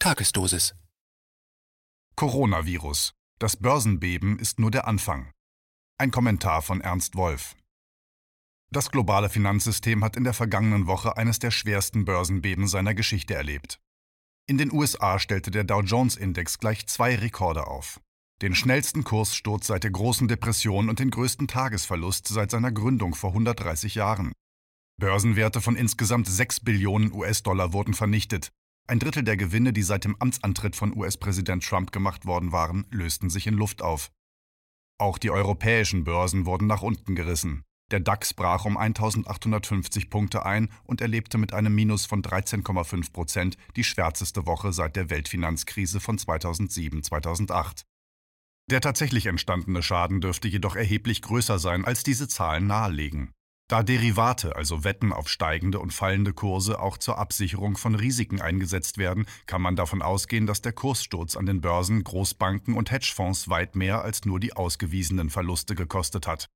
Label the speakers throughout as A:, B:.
A: Tagesdosis.
B: Coronavirus. Das Börsenbeben ist nur der Anfang. Ein Kommentar von Ernst Wolf. Das globale Finanzsystem hat in der vergangenen Woche eines der schwersten Börsenbeben seiner Geschichte erlebt. In den USA stellte der Dow Jones Index gleich zwei Rekorde auf. Den schnellsten Kurssturz seit der großen Depression und den größten Tagesverlust seit seiner Gründung vor 130 Jahren. Börsenwerte von insgesamt 6 Billionen US-Dollar wurden vernichtet, ein Drittel der Gewinne, die seit dem Amtsantritt von US-Präsident Trump gemacht worden waren, lösten sich in Luft auf. Auch die europäischen Börsen wurden nach unten gerissen. Der DAX brach um 1850 Punkte ein und erlebte mit einem Minus von 13,5 Prozent die schwärzeste Woche seit der Weltfinanzkrise von 2007-2008. Der tatsächlich entstandene Schaden dürfte jedoch erheblich größer sein, als diese Zahlen nahelegen. Da Derivate, also Wetten auf steigende und fallende Kurse, auch zur Absicherung von Risiken eingesetzt werden, kann man davon ausgehen, dass der Kurssturz an den Börsen Großbanken und Hedgefonds weit mehr als nur die ausgewiesenen Verluste gekostet hat.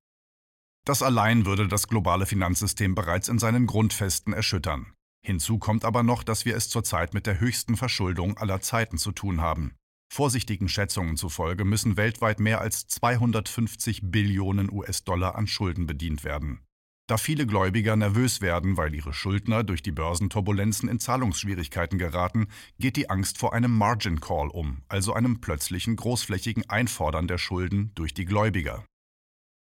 B: Das allein würde das globale Finanzsystem bereits in seinen Grundfesten erschüttern. Hinzu kommt aber noch, dass wir es zurzeit mit der höchsten Verschuldung aller Zeiten zu tun haben. Vorsichtigen Schätzungen zufolge müssen weltweit mehr als 250 Billionen US-Dollar an Schulden bedient werden. Da viele Gläubiger nervös werden, weil ihre Schuldner durch die Börsenturbulenzen in Zahlungsschwierigkeiten geraten, geht die Angst vor einem Margin Call um, also einem plötzlichen großflächigen Einfordern der Schulden durch die Gläubiger.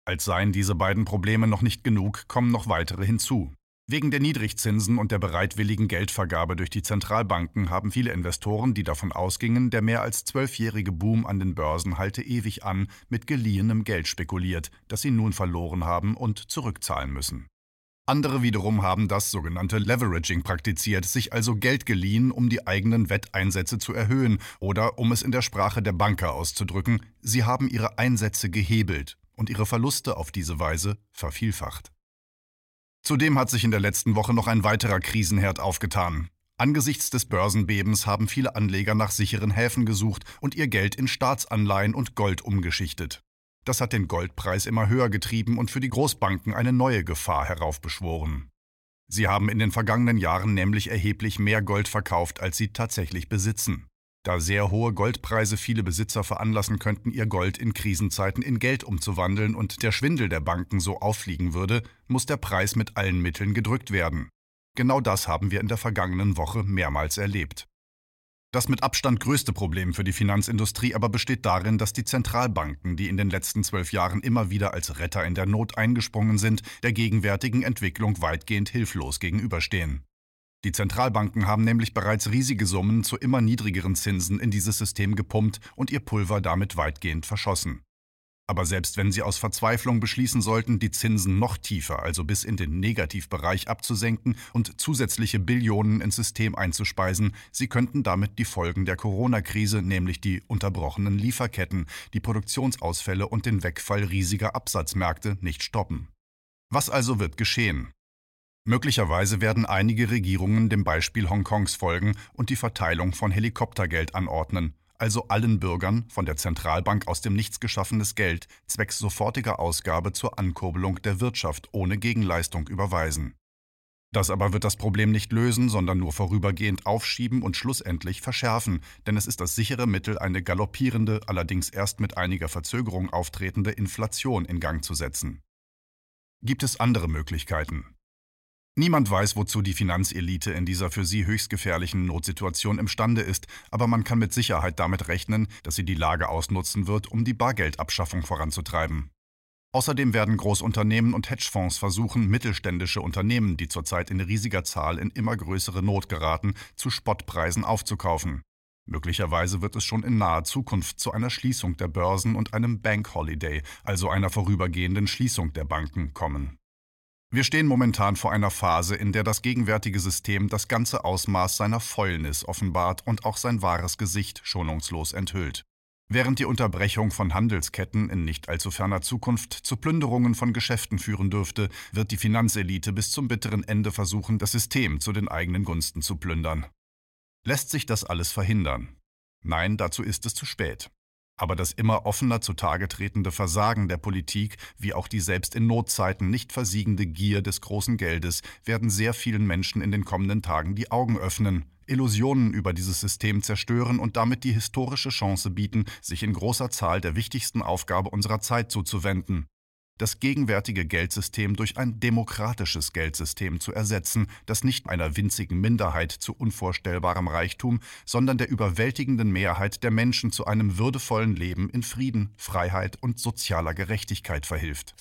B: Als seien diese beiden Probleme noch nicht genug, kommen noch weitere hinzu. Wegen der Niedrigzinsen und der bereitwilligen Geldvergabe durch die Zentralbanken haben viele Investoren, die davon ausgingen, der mehr als zwölfjährige Boom an den Börsen halte ewig an, mit geliehenem Geld spekuliert, das sie nun verloren haben und zurückzahlen müssen. Andere wiederum haben das sogenannte Leveraging praktiziert, sich also Geld geliehen, um die eigenen Wetteinsätze zu erhöhen oder, um es in der Sprache der Banker auszudrücken, sie haben ihre Einsätze gehebelt und ihre Verluste auf diese Weise vervielfacht. Zudem hat sich in der letzten Woche noch ein weiterer Krisenherd aufgetan. Angesichts des Börsenbebens haben viele Anleger nach sicheren Häfen gesucht und ihr Geld in Staatsanleihen und Gold umgeschichtet. Das hat den Goldpreis immer höher getrieben und für die Großbanken eine neue Gefahr heraufbeschworen. Sie haben in den vergangenen Jahren nämlich erheblich mehr Gold verkauft, als sie tatsächlich besitzen da sehr hohe Goldpreise viele Besitzer veranlassen könnten, ihr Gold in Krisenzeiten in Geld umzuwandeln und der Schwindel der Banken so auffliegen würde, muss der Preis mit allen Mitteln gedrückt werden. Genau das haben wir in der vergangenen Woche mehrmals erlebt. Das mit Abstand größte Problem für die Finanzindustrie aber besteht darin, dass die Zentralbanken, die in den letzten zwölf Jahren immer wieder als Retter in der Not eingesprungen sind, der gegenwärtigen Entwicklung weitgehend hilflos gegenüberstehen. Die Zentralbanken haben nämlich bereits riesige Summen zu immer niedrigeren Zinsen in dieses System gepumpt und ihr Pulver damit weitgehend verschossen. Aber selbst wenn sie aus Verzweiflung beschließen sollten, die Zinsen noch tiefer, also bis in den Negativbereich abzusenken und zusätzliche Billionen ins System einzuspeisen, sie könnten damit die Folgen der Corona-Krise, nämlich die unterbrochenen Lieferketten, die Produktionsausfälle und den Wegfall riesiger Absatzmärkte nicht stoppen. Was also wird geschehen? Möglicherweise werden einige Regierungen dem Beispiel Hongkongs folgen und die Verteilung von Helikoptergeld anordnen, also allen Bürgern von der Zentralbank aus dem Nichts geschaffenes Geld zwecks sofortiger Ausgabe zur Ankurbelung der Wirtschaft ohne Gegenleistung überweisen. Das aber wird das Problem nicht lösen, sondern nur vorübergehend aufschieben und schlussendlich verschärfen, denn es ist das sichere Mittel, eine galoppierende, allerdings erst mit einiger Verzögerung auftretende Inflation in Gang zu setzen. Gibt es andere Möglichkeiten? Niemand weiß, wozu die Finanzelite in dieser für sie höchst gefährlichen Notsituation imstande ist, aber man kann mit Sicherheit damit rechnen, dass sie die Lage ausnutzen wird, um die Bargeldabschaffung voranzutreiben. Außerdem werden Großunternehmen und Hedgefonds versuchen, mittelständische Unternehmen, die zurzeit in riesiger Zahl in immer größere Not geraten, zu Spottpreisen aufzukaufen. Möglicherweise wird es schon in naher Zukunft zu einer Schließung der Börsen und einem Bank Holiday, also einer vorübergehenden Schließung der Banken, kommen. Wir stehen momentan vor einer Phase, in der das gegenwärtige System das ganze Ausmaß seiner Fäulnis offenbart und auch sein wahres Gesicht schonungslos enthüllt. Während die Unterbrechung von Handelsketten in nicht allzu ferner Zukunft zu Plünderungen von Geschäften führen dürfte, wird die Finanzelite bis zum bitteren Ende versuchen, das System zu den eigenen Gunsten zu plündern. Lässt sich das alles verhindern? Nein, dazu ist es zu spät. Aber das immer offener zutage tretende Versagen der Politik, wie auch die selbst in Notzeiten nicht versiegende Gier des großen Geldes, werden sehr vielen Menschen in den kommenden Tagen die Augen öffnen, Illusionen über dieses System zerstören und damit die historische Chance bieten, sich in großer Zahl der wichtigsten Aufgabe unserer Zeit zuzuwenden, das gegenwärtige Geldsystem durch ein demokratisches Geldsystem zu ersetzen, das nicht einer winzigen Minderheit zu unvorstellbarem Reichtum, sondern der überwältigenden Mehrheit der Menschen zu einem würdevollen Leben in Frieden, Freiheit und sozialer Gerechtigkeit verhilft.